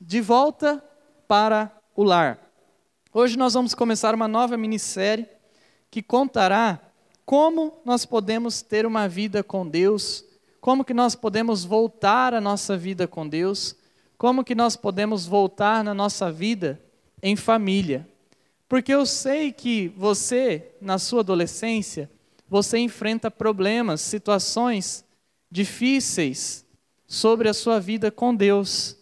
De volta para o lar. Hoje nós vamos começar uma nova minissérie que contará como nós podemos ter uma vida com Deus, como que nós podemos voltar a nossa vida com Deus, como que nós podemos voltar na nossa vida em família. Porque eu sei que você, na sua adolescência, você enfrenta problemas, situações difíceis sobre a sua vida com Deus.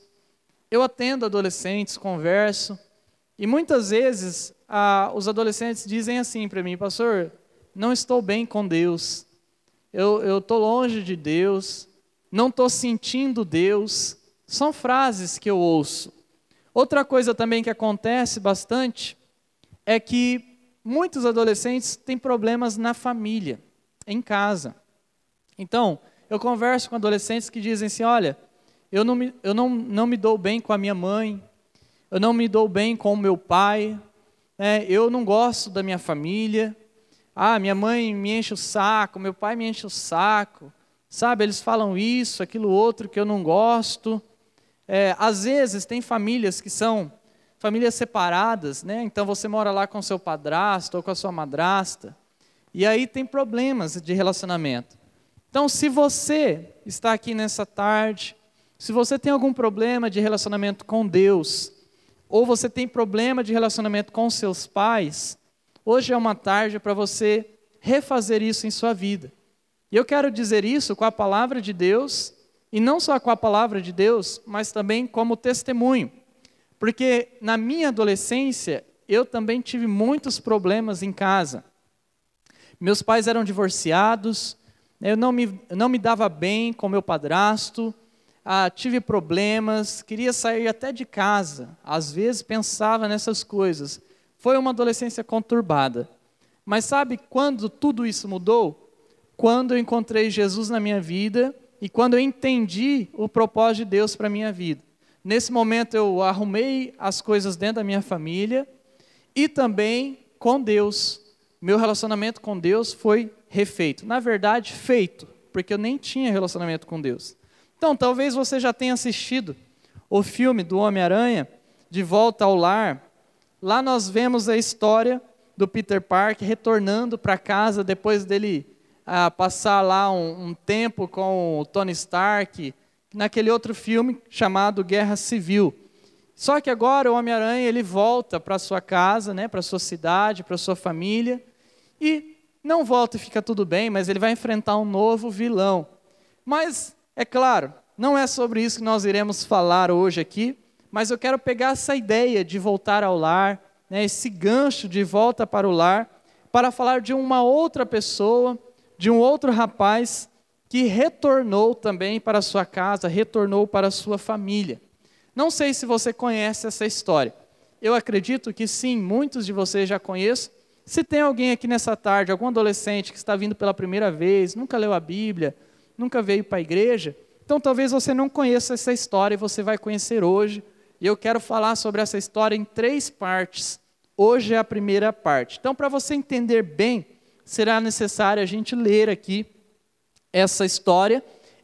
Eu atendo adolescentes, converso, e muitas vezes os adolescentes dizem assim para mim, pastor, não estou bem com Deus, eu estou longe de Deus, não estou sentindo Deus. São frases que eu ouço. Outra coisa também que acontece bastante é que muitos adolescentes têm problemas na família, em casa. Então, eu converso com adolescentes que dizem assim: olha, eu não me, eu não, não me dou bem com a minha mãe, eu não me dou bem com o meu pai, né, eu não gosto da minha família, ah, minha mãe me enche o saco, meu pai me enche o saco, sabe? Eles falam isso, aquilo outro que eu não gosto. É, às vezes tem famílias que são famílias separadas, né? Então você mora lá com seu padrasto ou com a sua madrasta, e aí tem problemas de relacionamento. Então, se você está aqui nessa tarde, se você tem algum problema de relacionamento com Deus, ou você tem problema de relacionamento com seus pais, hoje é uma tarde para você refazer isso em sua vida. E eu quero dizer isso com a palavra de Deus, e não só com a palavra de Deus, mas também como testemunho. Porque na minha adolescência, eu também tive muitos problemas em casa. Meus pais eram divorciados, eu não me, não me dava bem com meu padrasto, ah, tive problemas, queria sair até de casa, às vezes pensava nessas coisas. Foi uma adolescência conturbada. Mas sabe quando tudo isso mudou? Quando eu encontrei Jesus na minha vida e quando eu entendi o propósito de Deus para a minha vida. Nesse momento eu arrumei as coisas dentro da minha família e também com Deus. Meu relacionamento com Deus foi refeito. Na verdade, feito, porque eu nem tinha relacionamento com Deus. Então, talvez você já tenha assistido o filme do Homem-Aranha, De Volta ao Lar. Lá nós vemos a história do Peter Parker retornando para casa depois dele ah, passar lá um, um tempo com o Tony Stark, naquele outro filme chamado Guerra Civil. Só que agora o Homem-Aranha ele volta para sua casa, né, para sua cidade, para sua família, e não volta e fica tudo bem, mas ele vai enfrentar um novo vilão. Mas é claro, não é sobre isso que nós iremos falar hoje aqui, mas eu quero pegar essa ideia de voltar ao lar, né, esse gancho de volta para o lar, para falar de uma outra pessoa, de um outro rapaz que retornou também para sua casa, retornou para sua família. Não sei se você conhece essa história. Eu acredito que sim, muitos de vocês já conhecem. Se tem alguém aqui nessa tarde, algum adolescente que está vindo pela primeira vez, nunca leu a Bíblia, nunca veio para a igreja, então talvez você não conheça essa história e você vai conhecer hoje. E eu quero falar sobre essa história em três partes. Hoje é a primeira parte. Então, para você entender bem, será necessário a gente ler aqui essa história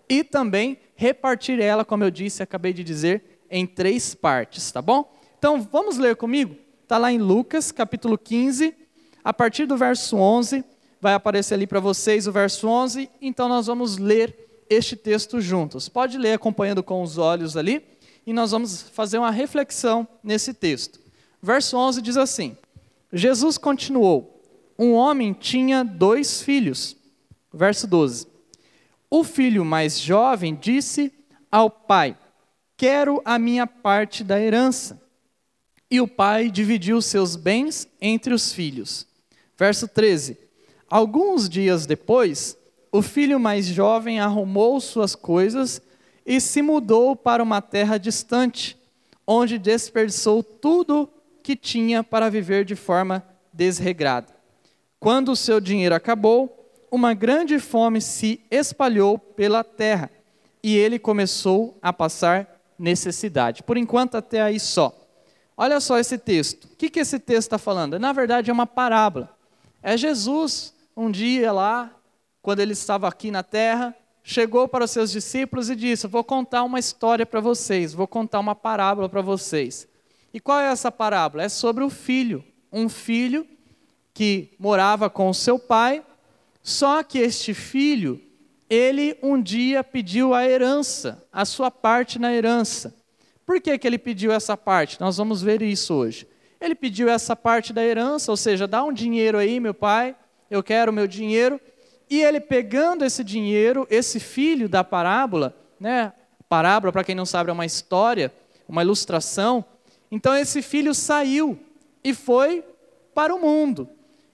e também repartir ela, como eu disse, acabei de dizer, em três partes, tá bom? Então vamos ler comigo? Está lá em Lucas, capítulo 15, a partir do verso 11, vai aparecer ali para vocês o verso 11, então nós vamos ler este texto juntos. Pode ler acompanhando com os olhos ali, e nós vamos fazer uma reflexão nesse texto. Verso 11 diz assim: Jesus continuou: Um homem tinha dois filhos. Verso 12. O filho mais jovem disse ao pai: Quero a minha parte da herança. E o pai dividiu seus bens entre os filhos. Verso 13: Alguns dias depois, o filho mais jovem arrumou suas coisas e se mudou para uma terra distante, onde desperdiçou tudo que tinha para viver de forma desregrada. Quando o seu dinheiro acabou, uma grande fome se espalhou pela terra e ele começou a passar necessidade. Por enquanto, até aí só. Olha só esse texto. O que, que esse texto está falando? Na verdade, é uma parábola. É Jesus, um dia lá, quando ele estava aqui na terra, chegou para os seus discípulos e disse: Vou contar uma história para vocês, vou contar uma parábola para vocês. E qual é essa parábola? É sobre o filho. Um filho que morava com o seu pai, só que este filho, ele um dia pediu a herança, a sua parte na herança. Por que, que ele pediu essa parte? Nós vamos ver isso hoje. Ele pediu essa parte da herança, ou seja, dá um dinheiro aí, meu pai, eu quero o meu dinheiro. E ele pegando esse dinheiro, esse filho da parábola, né? Parábola, para quem não sabe, é uma história, uma ilustração. Então esse filho saiu e foi para o mundo.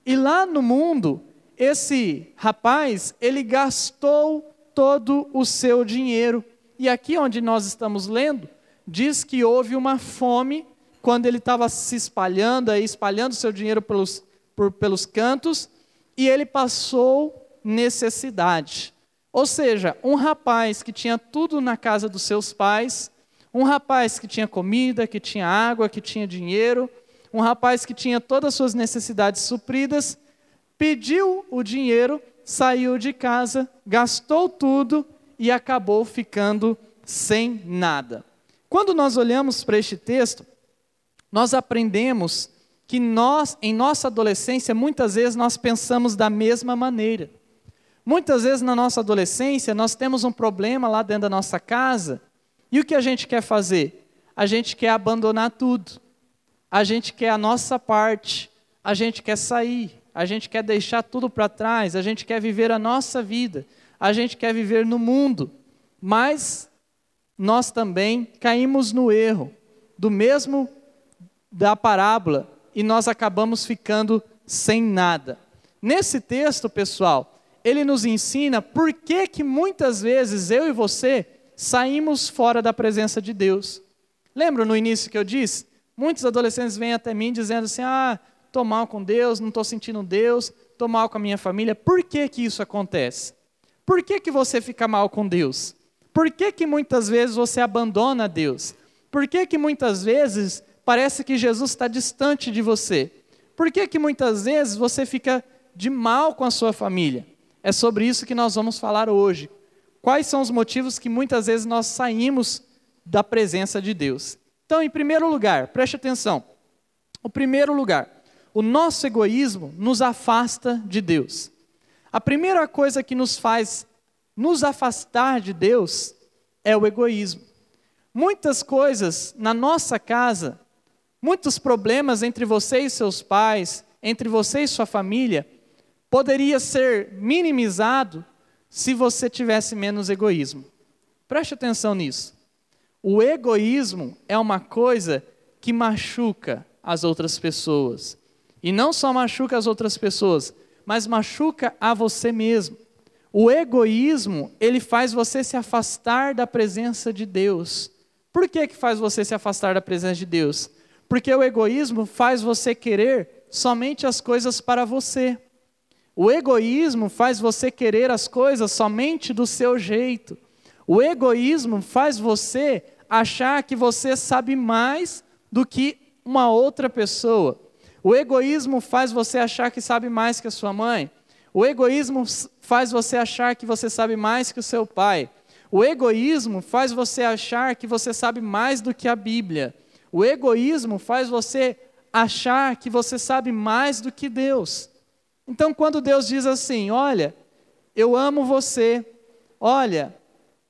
E lá no mundo, esse rapaz, ele gastou todo o seu dinheiro. E aqui onde nós estamos lendo, diz que houve uma fome quando ele estava se espalhando, aí, espalhando seu dinheiro pelos, por, pelos cantos, e ele passou necessidade. Ou seja, um rapaz que tinha tudo na casa dos seus pais, um rapaz que tinha comida, que tinha água, que tinha dinheiro, um rapaz que tinha todas as suas necessidades supridas, pediu o dinheiro, saiu de casa, gastou tudo e acabou ficando sem nada. Quando nós olhamos para este texto, nós aprendemos que nós, em nossa adolescência, muitas vezes nós pensamos da mesma maneira. Muitas vezes na nossa adolescência nós temos um problema lá dentro da nossa casa e o que a gente quer fazer? A gente quer abandonar tudo. A gente quer a nossa parte. A gente quer sair. A gente quer deixar tudo para trás. A gente quer viver a nossa vida. A gente quer viver no mundo. Mas nós também caímos no erro do mesmo da parábola e nós acabamos ficando sem nada. Nesse texto, pessoal, ele nos ensina por que que muitas vezes eu e você saímos fora da presença de Deus. Lembra no início que eu disse? Muitos adolescentes vêm até mim dizendo assim: "Ah, estou mal com Deus, não estou sentindo Deus, estou mal com a minha família". Por que que isso acontece? Por que que você fica mal com Deus? Por que, que muitas vezes você abandona Deus? Por que, que muitas vezes parece que Jesus está distante de você? Por que, que muitas vezes você fica de mal com a sua família? É sobre isso que nós vamos falar hoje. Quais são os motivos que muitas vezes nós saímos da presença de Deus? Então, em primeiro lugar, preste atenção. O primeiro lugar, o nosso egoísmo nos afasta de Deus. A primeira coisa que nos faz nos afastar de Deus é o egoísmo. Muitas coisas na nossa casa, muitos problemas entre você e seus pais, entre você e sua família, poderia ser minimizado se você tivesse menos egoísmo. Preste atenção nisso. O egoísmo é uma coisa que machuca as outras pessoas. E não só machuca as outras pessoas, mas machuca a você mesmo. O egoísmo, ele faz você se afastar da presença de Deus. Por que, que faz você se afastar da presença de Deus? Porque o egoísmo faz você querer somente as coisas para você. O egoísmo faz você querer as coisas somente do seu jeito. O egoísmo faz você achar que você sabe mais do que uma outra pessoa. O egoísmo faz você achar que sabe mais que a sua mãe. O egoísmo faz você achar que você sabe mais que o seu pai. O egoísmo faz você achar que você sabe mais do que a Bíblia. O egoísmo faz você achar que você sabe mais do que Deus. Então, quando Deus diz assim: Olha, eu amo você, olha,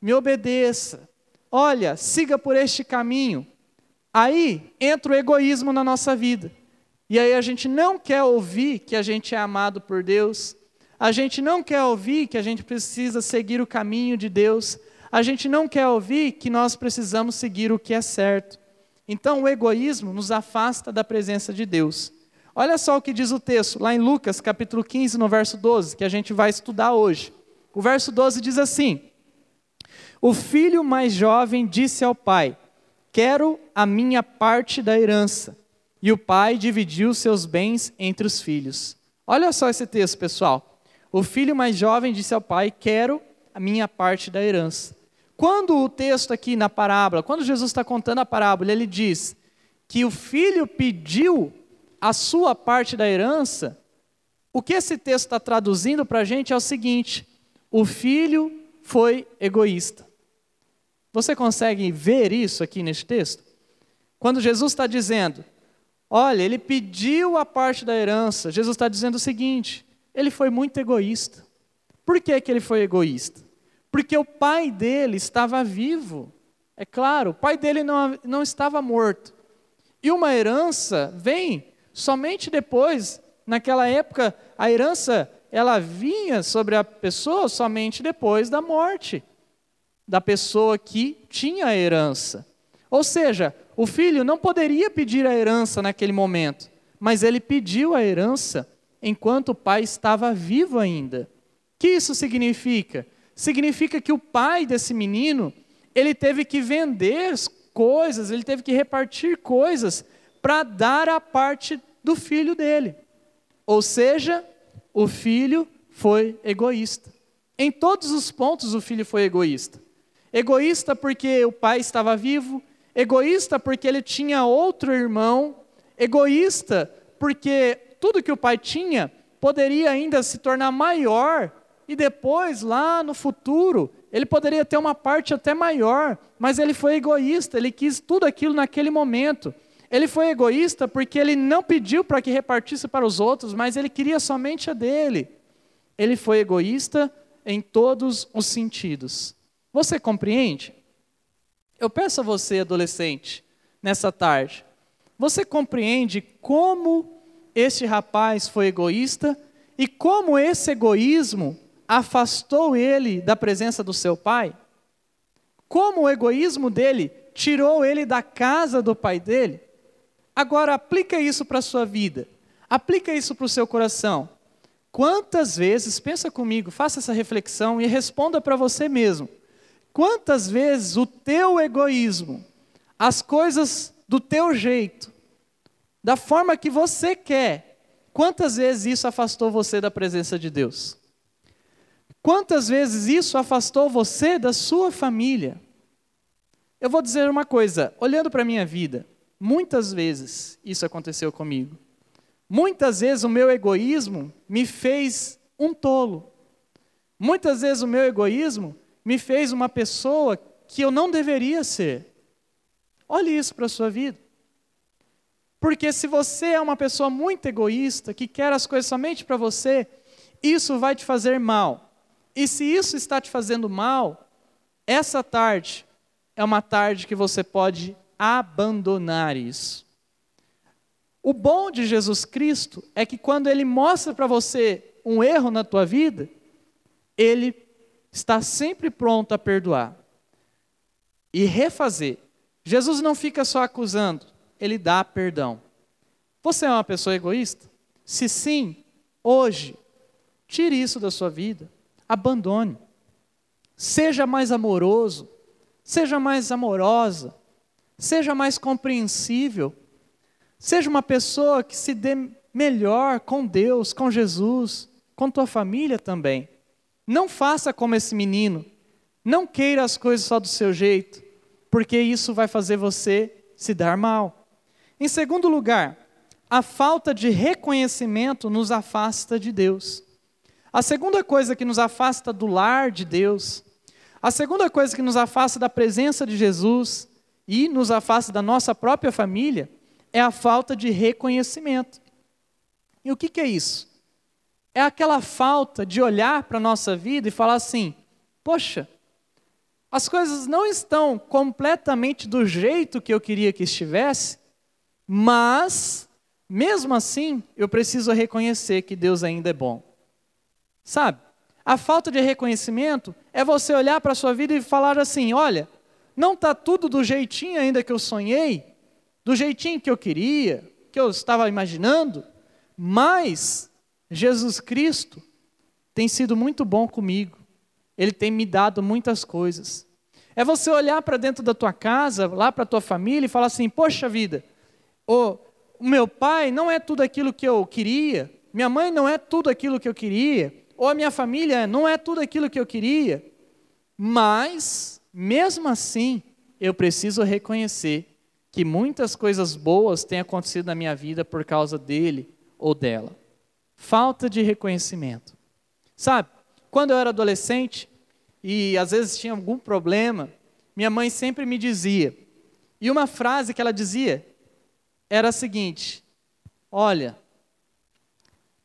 me obedeça, olha, siga por este caminho, aí entra o egoísmo na nossa vida. E aí a gente não quer ouvir que a gente é amado por Deus, a gente não quer ouvir que a gente precisa seguir o caminho de Deus. A gente não quer ouvir que nós precisamos seguir o que é certo. Então o egoísmo nos afasta da presença de Deus. Olha só o que diz o texto, lá em Lucas, capítulo 15, no verso 12, que a gente vai estudar hoje. O verso 12 diz assim: O filho mais jovem disse ao pai: Quero a minha parte da herança. E o pai dividiu seus bens entre os filhos. Olha só esse texto, pessoal. O filho mais jovem disse ao pai: Quero a minha parte da herança. Quando o texto aqui na parábola, quando Jesus está contando a parábola, ele diz que o filho pediu a sua parte da herança, o que esse texto está traduzindo para a gente é o seguinte: o filho foi egoísta. Você consegue ver isso aqui neste texto? Quando Jesus está dizendo, olha, ele pediu a parte da herança, Jesus está dizendo o seguinte: ele foi muito egoísta. Por que, que ele foi egoísta? Porque o pai dele estava vivo. É claro, o pai dele não, não estava morto. E uma herança vem somente depois. Naquela época, a herança ela vinha sobre a pessoa somente depois da morte da pessoa que tinha a herança. Ou seja, o filho não poderia pedir a herança naquele momento, mas ele pediu a herança enquanto o pai estava vivo ainda. O que isso significa? Significa que o pai desse menino, ele teve que vender coisas, ele teve que repartir coisas para dar a parte do filho dele. Ou seja, o filho foi egoísta. Em todos os pontos o filho foi egoísta. Egoísta porque o pai estava vivo, egoísta porque ele tinha outro irmão, egoísta porque tudo que o pai tinha poderia ainda se tornar maior e depois, lá no futuro, ele poderia ter uma parte até maior, mas ele foi egoísta, ele quis tudo aquilo naquele momento. Ele foi egoísta porque ele não pediu para que repartisse para os outros, mas ele queria somente a dele. Ele foi egoísta em todos os sentidos. Você compreende? Eu peço a você, adolescente, nessa tarde, você compreende como este rapaz foi egoísta e como esse egoísmo afastou ele da presença do seu pai? Como o egoísmo dele tirou ele da casa do pai dele? Agora aplica isso para a sua vida. Aplica isso para o seu coração. Quantas vezes, pensa comigo, faça essa reflexão e responda para você mesmo. Quantas vezes o teu egoísmo, as coisas do teu jeito, da forma que você quer, quantas vezes isso afastou você da presença de Deus? Quantas vezes isso afastou você da sua família? Eu vou dizer uma coisa, olhando para a minha vida, Muitas vezes isso aconteceu comigo. Muitas vezes o meu egoísmo me fez um tolo. Muitas vezes o meu egoísmo me fez uma pessoa que eu não deveria ser. Olhe isso para a sua vida. Porque se você é uma pessoa muito egoísta, que quer as coisas somente para você, isso vai te fazer mal. E se isso está te fazendo mal, essa tarde é uma tarde que você pode abandonar isso. O bom de Jesus Cristo é que quando ele mostra para você um erro na tua vida, ele está sempre pronto a perdoar e refazer. Jesus não fica só acusando, ele dá perdão. Você é uma pessoa egoísta? Se sim, hoje, tire isso da sua vida, abandone. Seja mais amoroso, seja mais amorosa, Seja mais compreensível. Seja uma pessoa que se dê melhor com Deus, com Jesus, com tua família também. Não faça como esse menino. Não queira as coisas só do seu jeito, porque isso vai fazer você se dar mal. Em segundo lugar, a falta de reconhecimento nos afasta de Deus. A segunda coisa que nos afasta do lar de Deus, a segunda coisa que nos afasta da presença de Jesus, e nos afasta da nossa própria família é a falta de reconhecimento. E o que, que é isso? É aquela falta de olhar para a nossa vida e falar assim: poxa, as coisas não estão completamente do jeito que eu queria que estivesse, mas, mesmo assim, eu preciso reconhecer que Deus ainda é bom. Sabe? A falta de reconhecimento é você olhar para a sua vida e falar assim: olha, não está tudo do jeitinho ainda que eu sonhei, do jeitinho que eu queria, que eu estava imaginando, mas Jesus Cristo tem sido muito bom comigo. Ele tem me dado muitas coisas. É você olhar para dentro da tua casa, lá para a tua família e falar assim: "Poxa vida, o, meu pai não é tudo aquilo que eu queria, minha mãe não é tudo aquilo que eu queria, ou a minha família não é tudo aquilo que eu queria, mas mesmo assim, eu preciso reconhecer que muitas coisas boas têm acontecido na minha vida por causa dele ou dela. Falta de reconhecimento. Sabe, quando eu era adolescente e às vezes tinha algum problema, minha mãe sempre me dizia. E uma frase que ela dizia era a seguinte: Olha,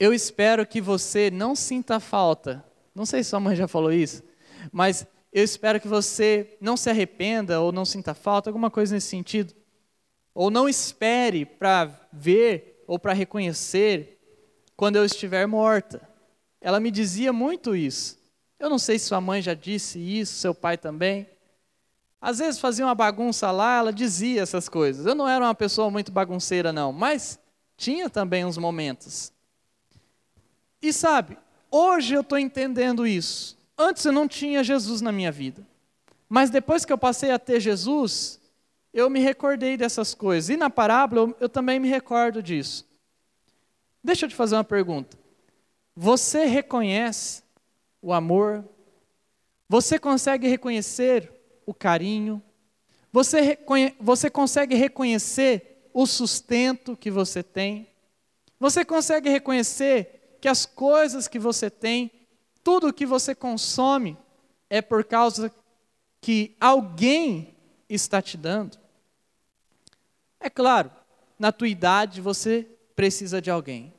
eu espero que você não sinta falta. Não sei se sua mãe já falou isso, mas eu espero que você não se arrependa ou não sinta falta, alguma coisa nesse sentido. Ou não espere para ver ou para reconhecer quando eu estiver morta. Ela me dizia muito isso. Eu não sei se sua mãe já disse isso, seu pai também. Às vezes fazia uma bagunça lá, ela dizia essas coisas. Eu não era uma pessoa muito bagunceira, não, mas tinha também uns momentos. E sabe, hoje eu estou entendendo isso. Antes eu não tinha Jesus na minha vida. Mas depois que eu passei a ter Jesus, eu me recordei dessas coisas. E na parábola eu, eu também me recordo disso. Deixa eu te fazer uma pergunta. Você reconhece o amor? Você consegue reconhecer o carinho? Você, você consegue reconhecer o sustento que você tem? Você consegue reconhecer que as coisas que você tem, tudo que você consome, é por causa que alguém está te dando? É claro, na tua idade você precisa de alguém.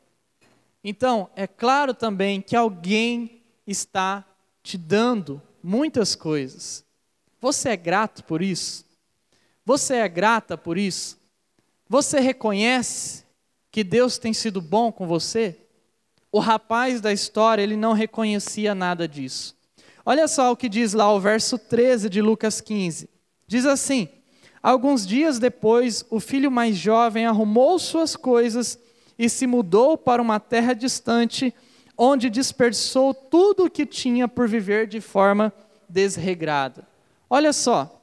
Então, é claro também que alguém está te dando muitas coisas. Você é grato por isso? Você é grata por isso? Você reconhece que Deus tem sido bom com você? O rapaz da história, ele não reconhecia nada disso. Olha só o que diz lá o verso 13 de Lucas 15. Diz assim: Alguns dias depois, o filho mais jovem arrumou suas coisas e se mudou para uma terra distante, onde dispersou tudo o que tinha por viver de forma desregrada. Olha só,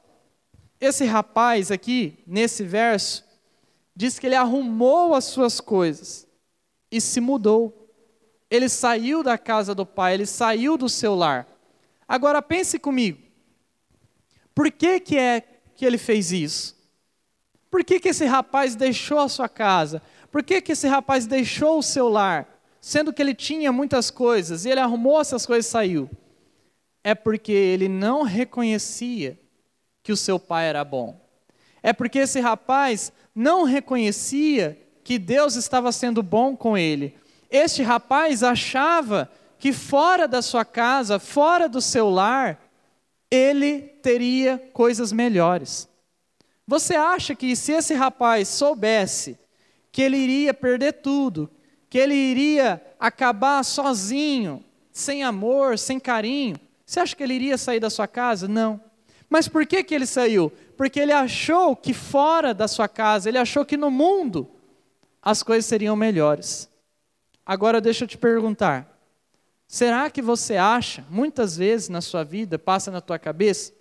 esse rapaz aqui, nesse verso, diz que ele arrumou as suas coisas e se mudou. Ele saiu da casa do pai, ele saiu do seu lar. Agora pense comigo. Por que, que é que ele fez isso? Por que, que esse rapaz deixou a sua casa? Por que, que esse rapaz deixou o seu lar? Sendo que ele tinha muitas coisas e ele arrumou essas coisas e saiu é porque ele não reconhecia que o seu pai era bom. É porque esse rapaz não reconhecia que Deus estava sendo bom com ele. Este rapaz achava que fora da sua casa, fora do seu lar, ele teria coisas melhores. Você acha que se esse rapaz soubesse que ele iria perder tudo, que ele iria acabar sozinho, sem amor, sem carinho, você acha que ele iria sair da sua casa? Não. Mas por que, que ele saiu? Porque ele achou que fora da sua casa, ele achou que no mundo as coisas seriam melhores. Agora deixa eu te perguntar: será que você acha, muitas vezes na sua vida, passa na tua cabeça,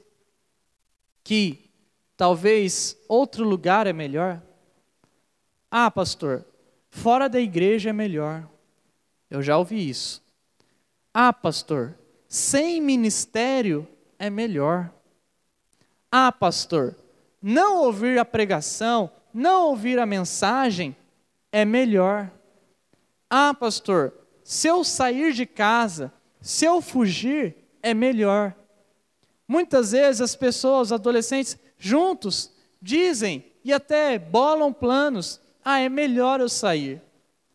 que talvez outro lugar é melhor? Ah, pastor, fora da igreja é melhor. Eu já ouvi isso. Ah, pastor, sem ministério é melhor. Ah, pastor, não ouvir a pregação, não ouvir a mensagem é melhor. Ah, pastor, se eu sair de casa, se eu fugir, é melhor. Muitas vezes as pessoas, adolescentes, juntos, dizem e até bolam planos: ah, é melhor eu sair,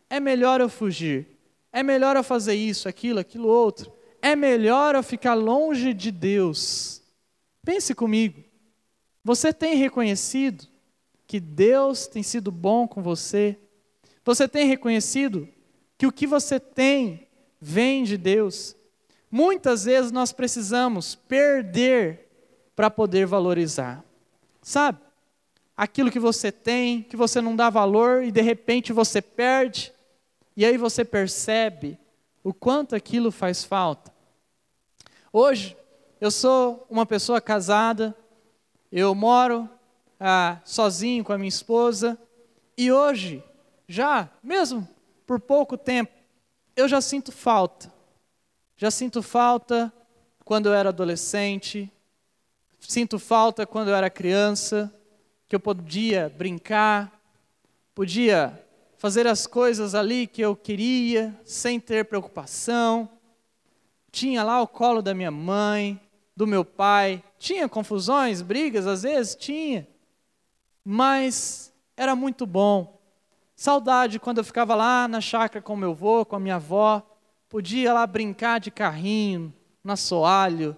é melhor eu fugir, é melhor eu fazer isso, aquilo, aquilo outro é melhor eu ficar longe de Deus. Pense comigo. Você tem reconhecido que Deus tem sido bom com você? Você tem reconhecido que o que você tem vem de Deus? Muitas vezes nós precisamos perder para poder valorizar. Sabe? Aquilo que você tem, que você não dá valor e de repente você perde, e aí você percebe o quanto aquilo faz falta. Hoje, eu sou uma pessoa casada, eu moro ah, sozinho com a minha esposa, e hoje, já, mesmo por pouco tempo, eu já sinto falta. Já sinto falta quando eu era adolescente, sinto falta quando eu era criança, que eu podia brincar, podia fazer as coisas ali que eu queria, sem ter preocupação tinha lá o colo da minha mãe, do meu pai. Tinha confusões, brigas, às vezes tinha. Mas era muito bom. Saudade quando eu ficava lá na chácara com meu avô, com a minha avó, podia lá brincar de carrinho, no assoalho,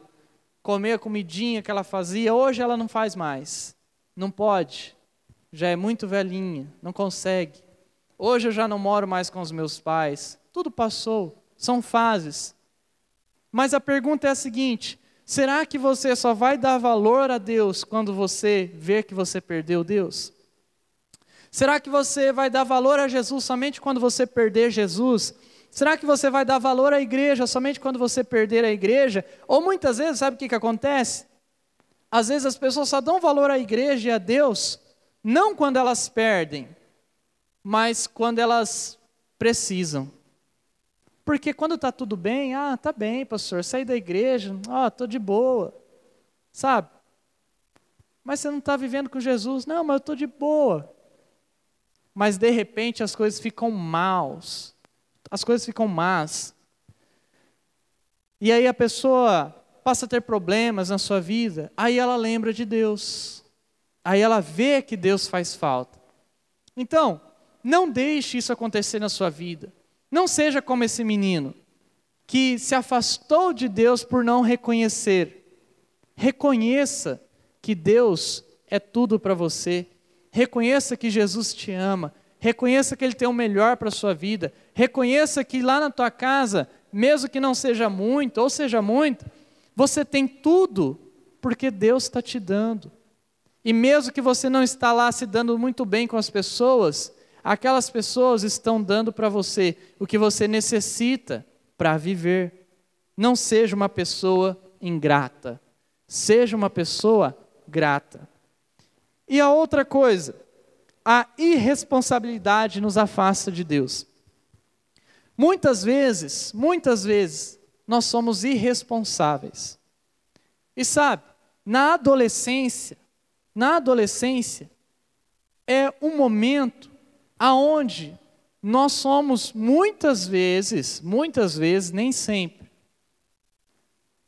comer a comidinha que ela fazia. Hoje ela não faz mais. Não pode. Já é muito velhinha, não consegue. Hoje eu já não moro mais com os meus pais. Tudo passou. São fases. Mas a pergunta é a seguinte: será que você só vai dar valor a Deus quando você vê que você perdeu Deus? Será que você vai dar valor a Jesus somente quando você perder Jesus? Será que você vai dar valor à igreja somente quando você perder a igreja? Ou muitas vezes, sabe o que, que acontece? Às vezes as pessoas só dão valor à igreja e a Deus, não quando elas perdem, mas quando elas precisam. Porque quando está tudo bem, ah, está bem, pastor, saí da igreja, ah, estou de boa, sabe? Mas você não está vivendo com Jesus, não, mas eu estou de boa mas de repente as coisas ficam maus, as coisas ficam más. E aí a pessoa passa a ter problemas na sua vida, aí ela lembra de Deus, aí ela vê que Deus faz falta. Então, não deixe isso acontecer na sua vida. Não seja como esse menino que se afastou de Deus por não reconhecer. Reconheça que Deus é tudo para você Reconheça que Jesus te ama. Reconheça que Ele tem o melhor para a sua vida. Reconheça que lá na tua casa, mesmo que não seja muito ou seja muito, você tem tudo porque Deus está te dando. E mesmo que você não está lá se dando muito bem com as pessoas, aquelas pessoas estão dando para você o que você necessita para viver. Não seja uma pessoa ingrata, seja uma pessoa grata. E a outra coisa, a irresponsabilidade nos afasta de Deus. Muitas vezes, muitas vezes, nós somos irresponsáveis. E sabe, na adolescência, na adolescência, é um momento aonde nós somos muitas vezes, muitas vezes, nem sempre,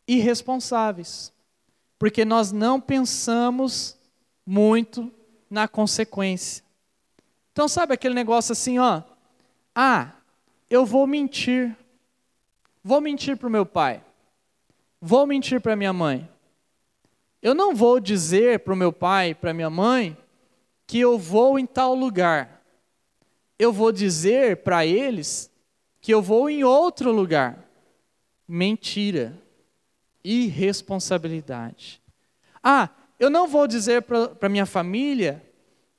irresponsáveis. Porque nós não pensamos muito na consequência. Então, sabe aquele negócio assim, ó? Ah, eu vou mentir. Vou mentir para o meu pai. Vou mentir para minha mãe. Eu não vou dizer para o meu pai, para minha mãe, que eu vou em tal lugar. Eu vou dizer para eles que eu vou em outro lugar. Mentira. Irresponsabilidade. Ah, eu não vou dizer para minha família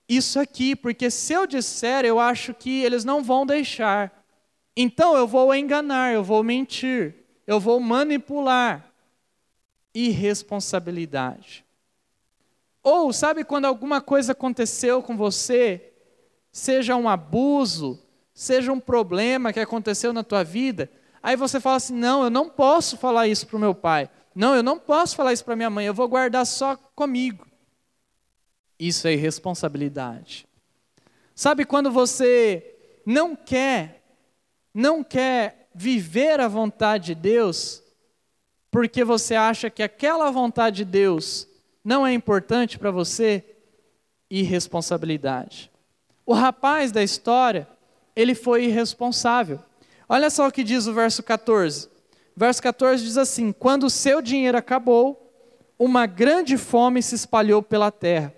isso aqui, porque se eu disser, eu acho que eles não vão deixar. Então eu vou enganar, eu vou mentir, eu vou manipular. Irresponsabilidade. Ou sabe quando alguma coisa aconteceu com você, seja um abuso, seja um problema que aconteceu na tua vida, aí você fala assim: "Não, eu não posso falar isso para o meu pai. Não, eu não posso falar isso para minha mãe, eu vou guardar só comigo. Isso é irresponsabilidade. Sabe quando você não quer, não quer viver a vontade de Deus, porque você acha que aquela vontade de Deus não é importante para você? Irresponsabilidade. O rapaz da história, ele foi irresponsável. Olha só o que diz o verso 14. Verso 14 diz assim: Quando o seu dinheiro acabou, uma grande fome se espalhou pela terra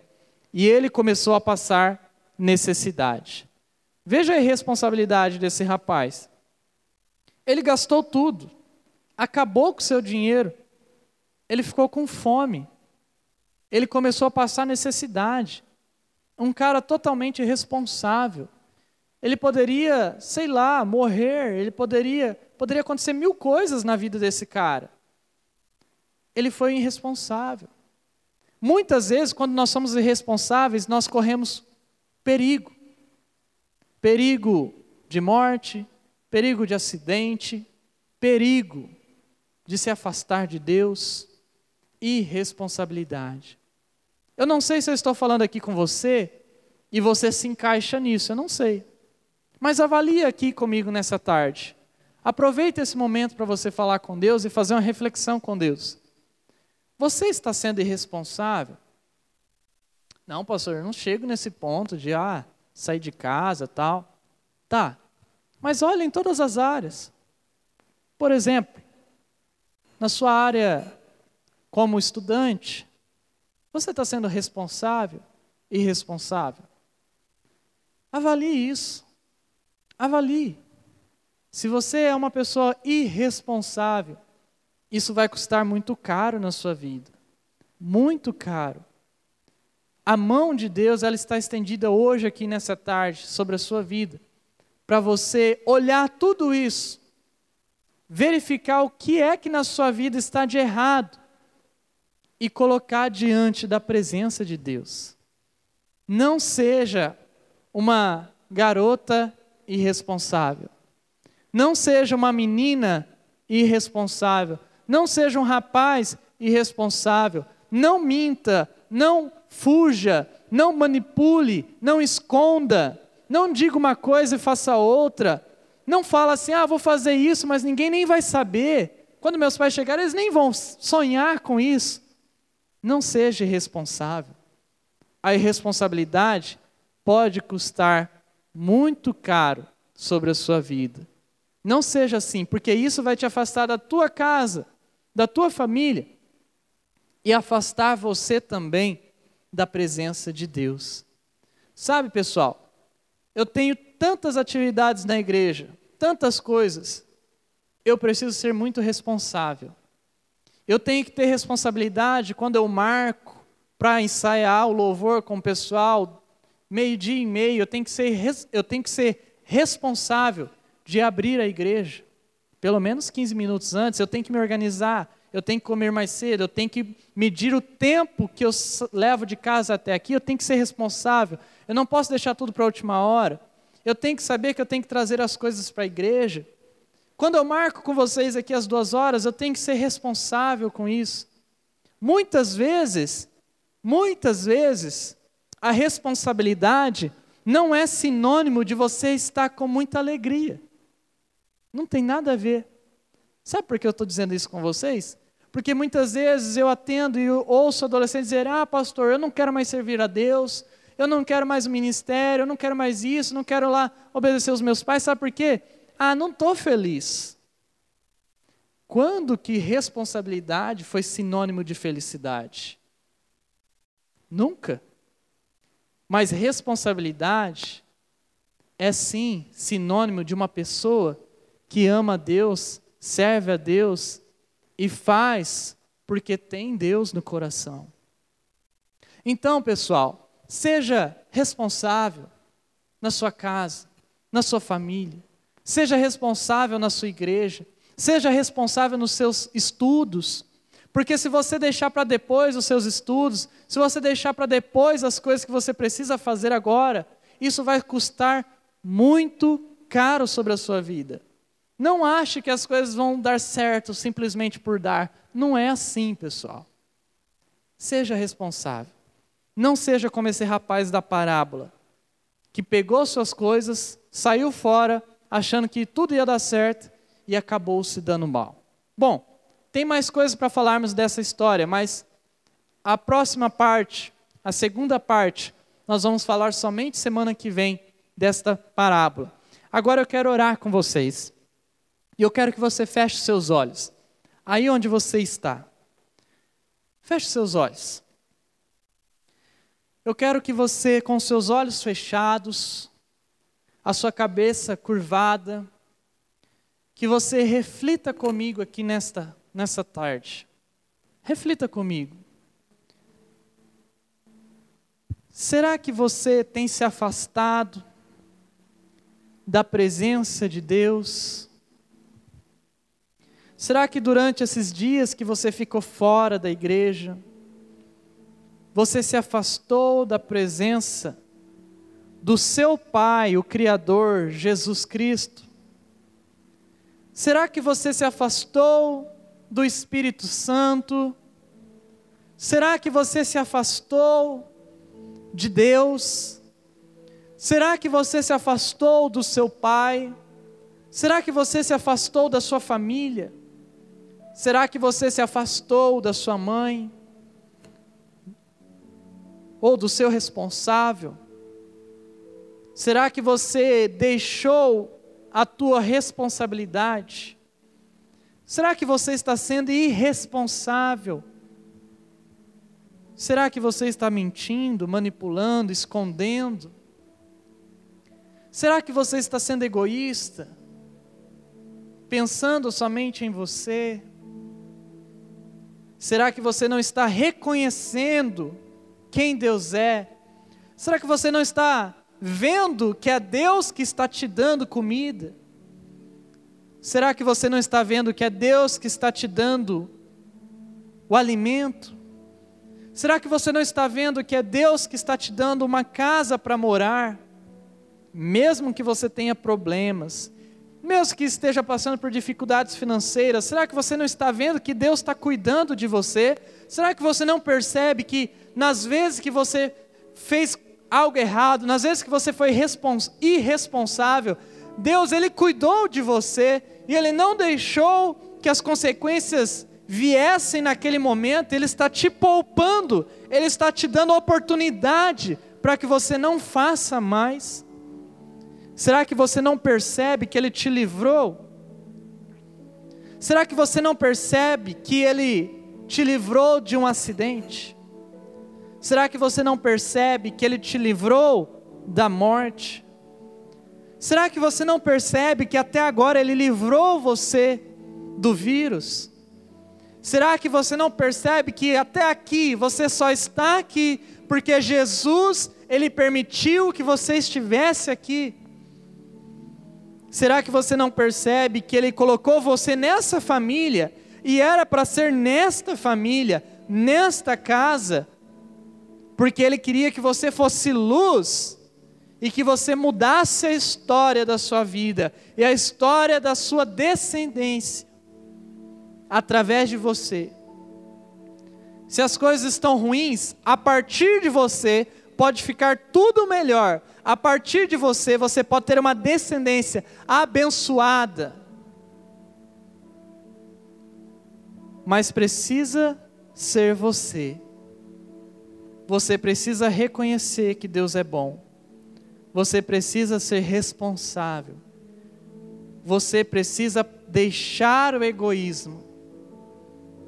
e ele começou a passar necessidade. Veja a irresponsabilidade desse rapaz. Ele gastou tudo, acabou com o seu dinheiro, ele ficou com fome, ele começou a passar necessidade. Um cara totalmente irresponsável. Ele poderia, sei lá, morrer, ele poderia Poderia acontecer mil coisas na vida desse cara. Ele foi irresponsável. Muitas vezes, quando nós somos irresponsáveis, nós corremos perigo. Perigo de morte, perigo de acidente, perigo de se afastar de Deus, irresponsabilidade. Eu não sei se eu estou falando aqui com você e você se encaixa nisso, eu não sei. Mas avalie aqui comigo nessa tarde. Aproveite esse momento para você falar com Deus e fazer uma reflexão com Deus. Você está sendo irresponsável? Não, pastor, eu não chego nesse ponto de ah, sair de casa, tal. Tá. Mas olha em todas as áreas. Por exemplo, na sua área como estudante, você está sendo responsável, irresponsável? Avalie isso. Avalie. Se você é uma pessoa irresponsável, isso vai custar muito caro na sua vida. Muito caro. A mão de Deus, ela está estendida hoje aqui nessa tarde sobre a sua vida, para você olhar tudo isso, verificar o que é que na sua vida está de errado e colocar diante da presença de Deus. Não seja uma garota irresponsável. Não seja uma menina irresponsável. Não seja um rapaz irresponsável. Não minta, não fuja, não manipule, não esconda. Não diga uma coisa e faça outra. Não fala assim, ah, vou fazer isso, mas ninguém nem vai saber. Quando meus pais chegarem, eles nem vão sonhar com isso. Não seja irresponsável. A irresponsabilidade pode custar muito caro sobre a sua vida. Não seja assim, porque isso vai te afastar da tua casa, da tua família e afastar você também da presença de Deus. Sabe, pessoal, eu tenho tantas atividades na igreja, tantas coisas, eu preciso ser muito responsável. Eu tenho que ter responsabilidade quando eu marco para ensaiar o louvor com o pessoal, meio-dia e meio, eu tenho, que ser, eu tenho que ser responsável de abrir a igreja. Pelo menos 15 minutos antes, eu tenho que me organizar, eu tenho que comer mais cedo, eu tenho que medir o tempo que eu levo de casa até aqui, eu tenho que ser responsável. Eu não posso deixar tudo para a última hora. Eu tenho que saber que eu tenho que trazer as coisas para a igreja. Quando eu marco com vocês aqui as duas horas, eu tenho que ser responsável com isso. Muitas vezes, muitas vezes, a responsabilidade não é sinônimo de você estar com muita alegria. Não tem nada a ver. Sabe por que eu estou dizendo isso com vocês? Porque muitas vezes eu atendo e ouço adolescentes dizer: Ah, pastor, eu não quero mais servir a Deus, eu não quero mais o ministério, eu não quero mais isso, não quero lá obedecer os meus pais. Sabe por quê? Ah, não estou feliz. Quando que responsabilidade foi sinônimo de felicidade? Nunca. Mas responsabilidade é sim sinônimo de uma pessoa que ama a Deus, serve a Deus e faz porque tem Deus no coração. Então, pessoal, seja responsável na sua casa, na sua família, seja responsável na sua igreja, seja responsável nos seus estudos, porque se você deixar para depois os seus estudos, se você deixar para depois as coisas que você precisa fazer agora, isso vai custar muito caro sobre a sua vida. Não ache que as coisas vão dar certo simplesmente por dar. Não é assim, pessoal. Seja responsável. Não seja como esse rapaz da parábola, que pegou suas coisas, saiu fora, achando que tudo ia dar certo e acabou se dando mal. Bom, tem mais coisas para falarmos dessa história, mas a próxima parte, a segunda parte, nós vamos falar somente semana que vem desta parábola. Agora eu quero orar com vocês. E eu quero que você feche seus olhos. Aí onde você está. Feche seus olhos. Eu quero que você, com seus olhos fechados, a sua cabeça curvada, que você reflita comigo aqui nesta nessa tarde. Reflita comigo. Será que você tem se afastado da presença de Deus? Será que durante esses dias que você ficou fora da igreja, você se afastou da presença do seu Pai, o Criador, Jesus Cristo? Será que você se afastou do Espírito Santo? Será que você se afastou de Deus? Será que você se afastou do seu pai? Será que você se afastou da sua família? Será que você se afastou da sua mãe? Ou do seu responsável? Será que você deixou a tua responsabilidade? Será que você está sendo irresponsável? Será que você está mentindo, manipulando, escondendo? Será que você está sendo egoísta? Pensando somente em você? Será que você não está reconhecendo quem Deus é? Será que você não está vendo que é Deus que está te dando comida? Será que você não está vendo que é Deus que está te dando o alimento? Será que você não está vendo que é Deus que está te dando uma casa para morar? Mesmo que você tenha problemas, mesmo que esteja passando por dificuldades financeiras, será que você não está vendo que Deus está cuidando de você? Será que você não percebe que nas vezes que você fez algo errado, nas vezes que você foi irresponsável, Deus ele cuidou de você e ele não deixou que as consequências viessem naquele momento, ele está te poupando, ele está te dando oportunidade para que você não faça mais. Será que você não percebe que ele te livrou? Será que você não percebe que ele te livrou de um acidente? Será que você não percebe que Ele te livrou da morte? Será que você não percebe que até agora Ele livrou você do vírus? Será que você não percebe que até aqui você só está aqui porque Jesus ele permitiu que você estivesse aqui? Será que você não percebe que ele colocou você nessa família e era para ser nesta família, nesta casa, porque Ele queria que você fosse luz e que você mudasse a história da sua vida e a história da sua descendência através de você. Se as coisas estão ruins, a partir de você pode ficar tudo melhor. A partir de você, você pode ter uma descendência abençoada. Mas precisa ser você você precisa reconhecer que Deus é bom. Você precisa ser responsável. Você precisa deixar o egoísmo.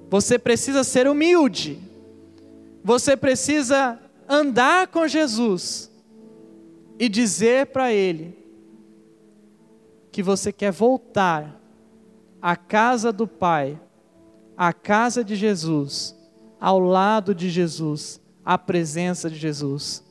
Você precisa ser humilde. Você precisa andar com Jesus e dizer para Ele que você quer voltar à casa do Pai, à casa de Jesus, ao lado de Jesus a presença de Jesus.